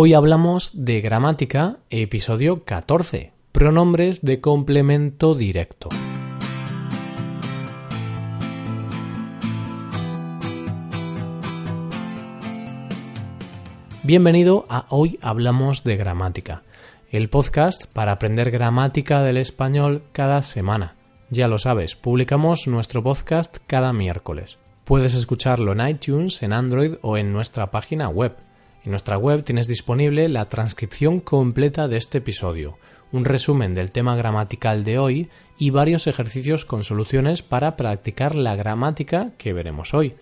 Hoy hablamos de gramática, episodio 14, pronombres de complemento directo. Bienvenido a Hoy Hablamos de Gramática, el podcast para aprender gramática del español cada semana. Ya lo sabes, publicamos nuestro podcast cada miércoles. Puedes escucharlo en iTunes, en Android o en nuestra página web en nuestra web tienes disponible la transcripción completa de este episodio, un resumen del tema gramatical de hoy y varios ejercicios con soluciones para practicar la gramática que veremos hoy.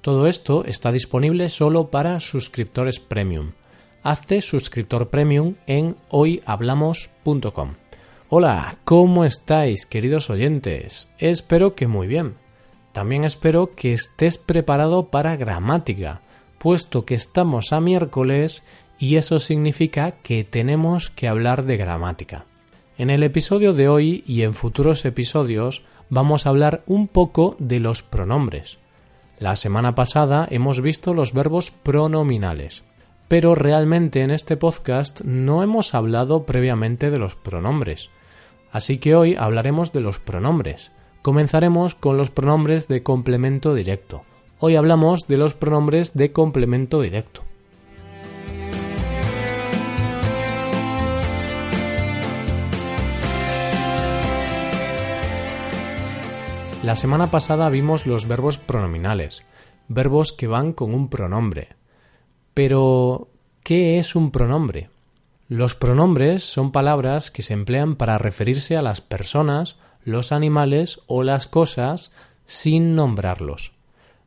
Todo esto está disponible solo para suscriptores premium. Hazte suscriptor premium en hoyhablamos.com. Hola, ¿cómo estáis queridos oyentes? Espero que muy bien. También espero que estés preparado para gramática puesto que estamos a miércoles y eso significa que tenemos que hablar de gramática. En el episodio de hoy y en futuros episodios vamos a hablar un poco de los pronombres. La semana pasada hemos visto los verbos pronominales, pero realmente en este podcast no hemos hablado previamente de los pronombres. Así que hoy hablaremos de los pronombres. Comenzaremos con los pronombres de complemento directo. Hoy hablamos de los pronombres de complemento directo. La semana pasada vimos los verbos pronominales, verbos que van con un pronombre. Pero, ¿qué es un pronombre? Los pronombres son palabras que se emplean para referirse a las personas, los animales o las cosas sin nombrarlos.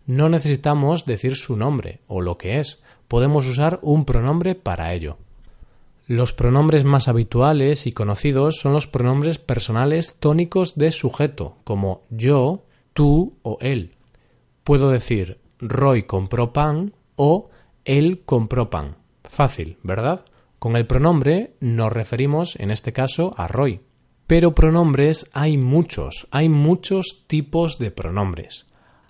No necesitamos decir su nombre o lo que es, podemos usar un pronombre para ello. Los pronombres más habituales y conocidos son los pronombres personales tónicos de sujeto, como yo, tú o él. Puedo decir Roy compró pan o él compró pan. Fácil, ¿verdad? Con el pronombre nos referimos en este caso a Roy. Pero pronombres hay muchos, hay muchos tipos de pronombres.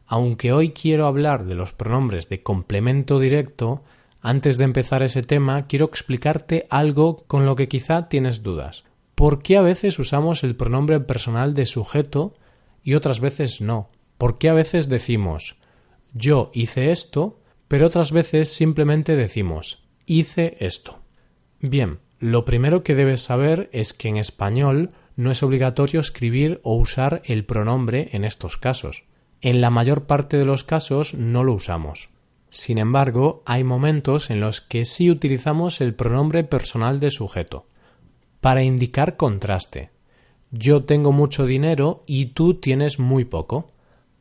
Aunque hoy quiero hablar de los pronombres de complemento directo, antes de empezar ese tema quiero explicarte algo con lo que quizá tienes dudas. ¿Por qué a veces usamos el pronombre personal de sujeto y otras veces no? ¿Por qué a veces decimos yo hice esto, pero otras veces simplemente decimos hice esto? Bien, lo primero que debes saber es que en español no es obligatorio escribir o usar el pronombre en estos casos. En la mayor parte de los casos no lo usamos. Sin embargo, hay momentos en los que sí utilizamos el pronombre personal de sujeto. Para indicar contraste. Yo tengo mucho dinero y tú tienes muy poco.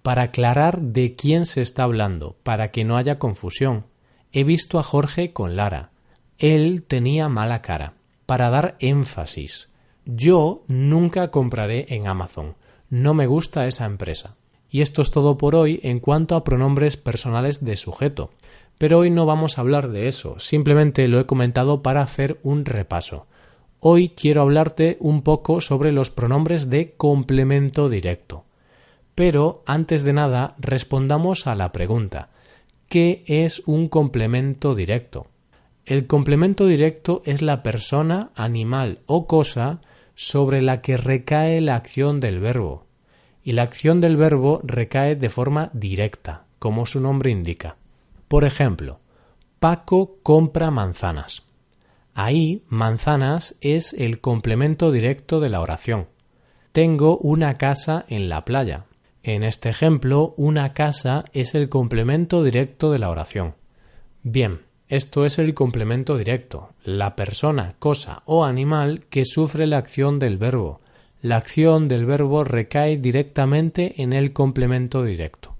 Para aclarar de quién se está hablando, para que no haya confusión. He visto a Jorge con Lara. Él tenía mala cara. Para dar énfasis. Yo nunca compraré en Amazon. No me gusta esa empresa. Y esto es todo por hoy en cuanto a pronombres personales de sujeto. Pero hoy no vamos a hablar de eso, simplemente lo he comentado para hacer un repaso. Hoy quiero hablarte un poco sobre los pronombres de complemento directo. Pero antes de nada, respondamos a la pregunta ¿qué es un complemento directo? El complemento directo es la persona, animal o cosa sobre la que recae la acción del verbo y la acción del verbo recae de forma directa, como su nombre indica. Por ejemplo, Paco compra manzanas. Ahí manzanas es el complemento directo de la oración. Tengo una casa en la playa. En este ejemplo, una casa es el complemento directo de la oración. Bien, esto es el complemento directo, la persona, cosa o animal que sufre la acción del verbo, la acción del verbo recae directamente en el complemento directo.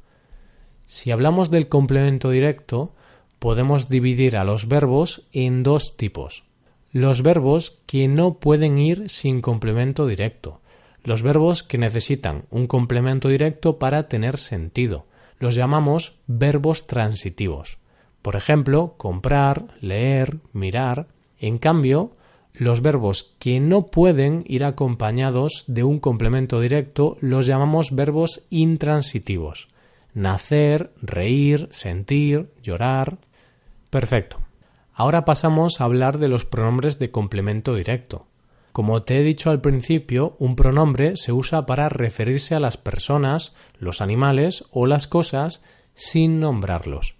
Si hablamos del complemento directo, podemos dividir a los verbos en dos tipos. Los verbos que no pueden ir sin complemento directo. Los verbos que necesitan un complemento directo para tener sentido. Los llamamos verbos transitivos. Por ejemplo, comprar, leer, mirar. En cambio, los verbos que no pueden ir acompañados de un complemento directo los llamamos verbos intransitivos. Nacer, reír, sentir, llorar. Perfecto. Ahora pasamos a hablar de los pronombres de complemento directo. Como te he dicho al principio, un pronombre se usa para referirse a las personas, los animales o las cosas sin nombrarlos.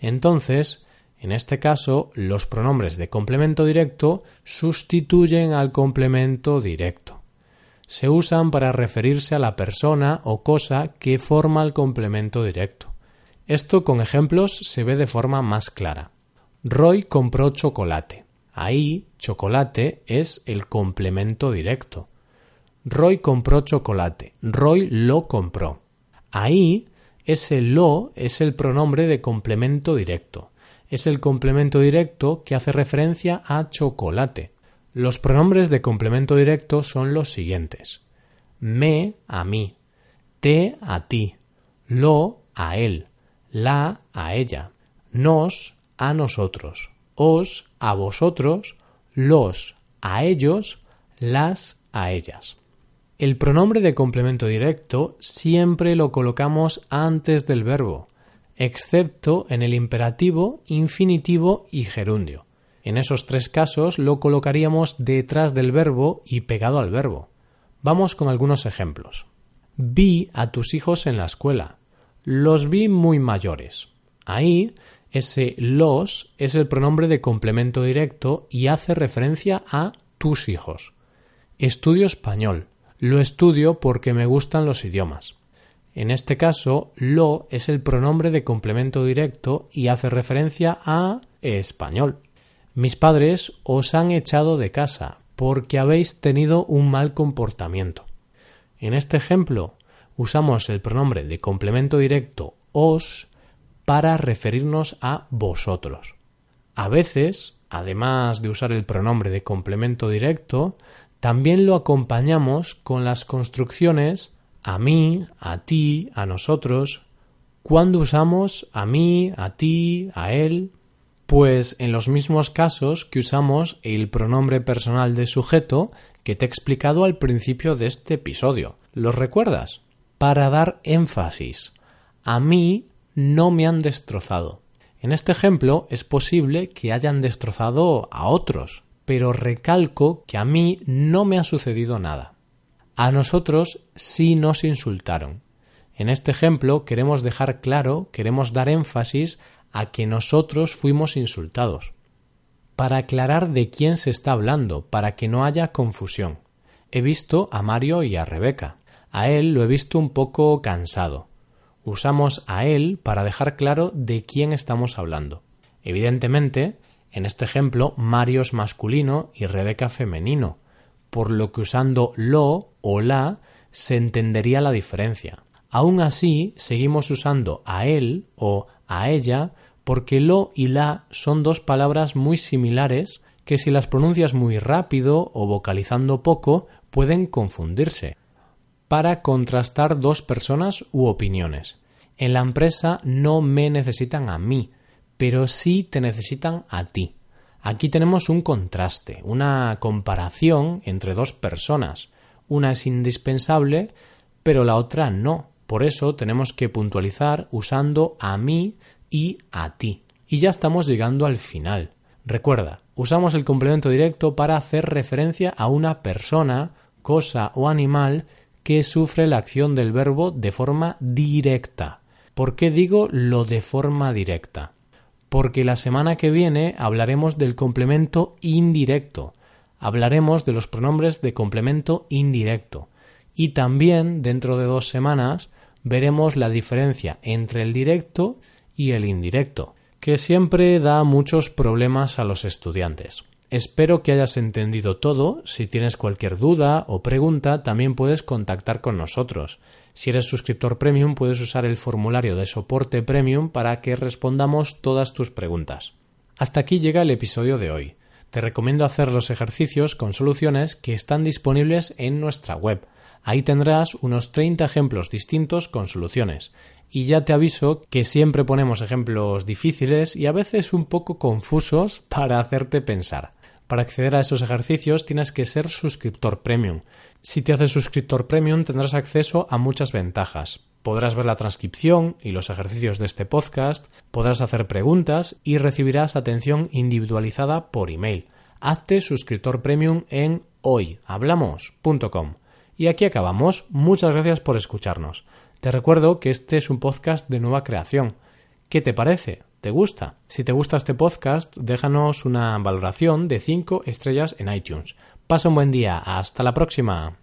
Entonces, en este caso, los pronombres de complemento directo sustituyen al complemento directo. Se usan para referirse a la persona o cosa que forma el complemento directo. Esto con ejemplos se ve de forma más clara. Roy compró chocolate. Ahí, chocolate es el complemento directo. Roy compró chocolate. Roy lo compró. Ahí, ese lo es el pronombre de complemento directo. Es el complemento directo que hace referencia a chocolate. Los pronombres de complemento directo son los siguientes. Me a mí, te a ti, lo a él, la a ella, nos a nosotros, os a vosotros, los a ellos, las a ellas. El pronombre de complemento directo siempre lo colocamos antes del verbo, excepto en el imperativo, infinitivo y gerundio. En esos tres casos lo colocaríamos detrás del verbo y pegado al verbo. Vamos con algunos ejemplos. Vi a tus hijos en la escuela. Los vi muy mayores. Ahí ese los es el pronombre de complemento directo y hace referencia a tus hijos. Estudio español. Lo estudio porque me gustan los idiomas. En este caso, lo es el pronombre de complemento directo y hace referencia a español. Mis padres os han echado de casa porque habéis tenido un mal comportamiento. En este ejemplo, usamos el pronombre de complemento directo os para referirnos a vosotros. A veces, además de usar el pronombre de complemento directo, también lo acompañamos con las construcciones a mí, a ti, a nosotros. ¿Cuándo usamos a mí, a ti, a él? Pues en los mismos casos que usamos el pronombre personal de sujeto que te he explicado al principio de este episodio. ¿Los recuerdas? Para dar énfasis. A mí no me han destrozado. En este ejemplo es posible que hayan destrozado a otros, pero recalco que a mí no me ha sucedido nada. A nosotros sí nos insultaron. En este ejemplo queremos dejar claro, queremos dar énfasis a que nosotros fuimos insultados. Para aclarar de quién se está hablando, para que no haya confusión. He visto a Mario y a Rebeca. A él lo he visto un poco cansado usamos a él para dejar claro de quién estamos hablando. Evidentemente, en este ejemplo, Mario es masculino y Rebeca femenino, por lo que usando lo o la se entendería la diferencia. Aún así, seguimos usando a él o a ella porque lo y la son dos palabras muy similares que si las pronuncias muy rápido o vocalizando poco pueden confundirse para contrastar dos personas u opiniones. En la empresa no me necesitan a mí, pero sí te necesitan a ti. Aquí tenemos un contraste, una comparación entre dos personas. Una es indispensable, pero la otra no. Por eso tenemos que puntualizar usando a mí y a ti. Y ya estamos llegando al final. Recuerda, usamos el complemento directo para hacer referencia a una persona, cosa o animal que sufre la acción del verbo de forma directa. ¿Por qué digo lo de forma directa? Porque la semana que viene hablaremos del complemento indirecto. Hablaremos de los pronombres de complemento indirecto. Y también, dentro de dos semanas, veremos la diferencia entre el directo y el indirecto, que siempre da muchos problemas a los estudiantes. Espero que hayas entendido todo. Si tienes cualquier duda o pregunta, también puedes contactar con nosotros. Si eres suscriptor premium, puedes usar el formulario de soporte premium para que respondamos todas tus preguntas. Hasta aquí llega el episodio de hoy. Te recomiendo hacer los ejercicios con soluciones que están disponibles en nuestra web. Ahí tendrás unos 30 ejemplos distintos con soluciones. Y ya te aviso que siempre ponemos ejemplos difíciles y a veces un poco confusos para hacerte pensar. Para acceder a esos ejercicios tienes que ser suscriptor premium. Si te haces suscriptor premium tendrás acceso a muchas ventajas. Podrás ver la transcripción y los ejercicios de este podcast, podrás hacer preguntas y recibirás atención individualizada por email. Hazte suscriptor premium en hoyhablamos.com. Y aquí acabamos. Muchas gracias por escucharnos. Te recuerdo que este es un podcast de nueva creación. ¿Qué te parece? ¿Te gusta? Si te gusta este podcast, déjanos una valoración de 5 estrellas en iTunes. Pasa un buen día. Hasta la próxima.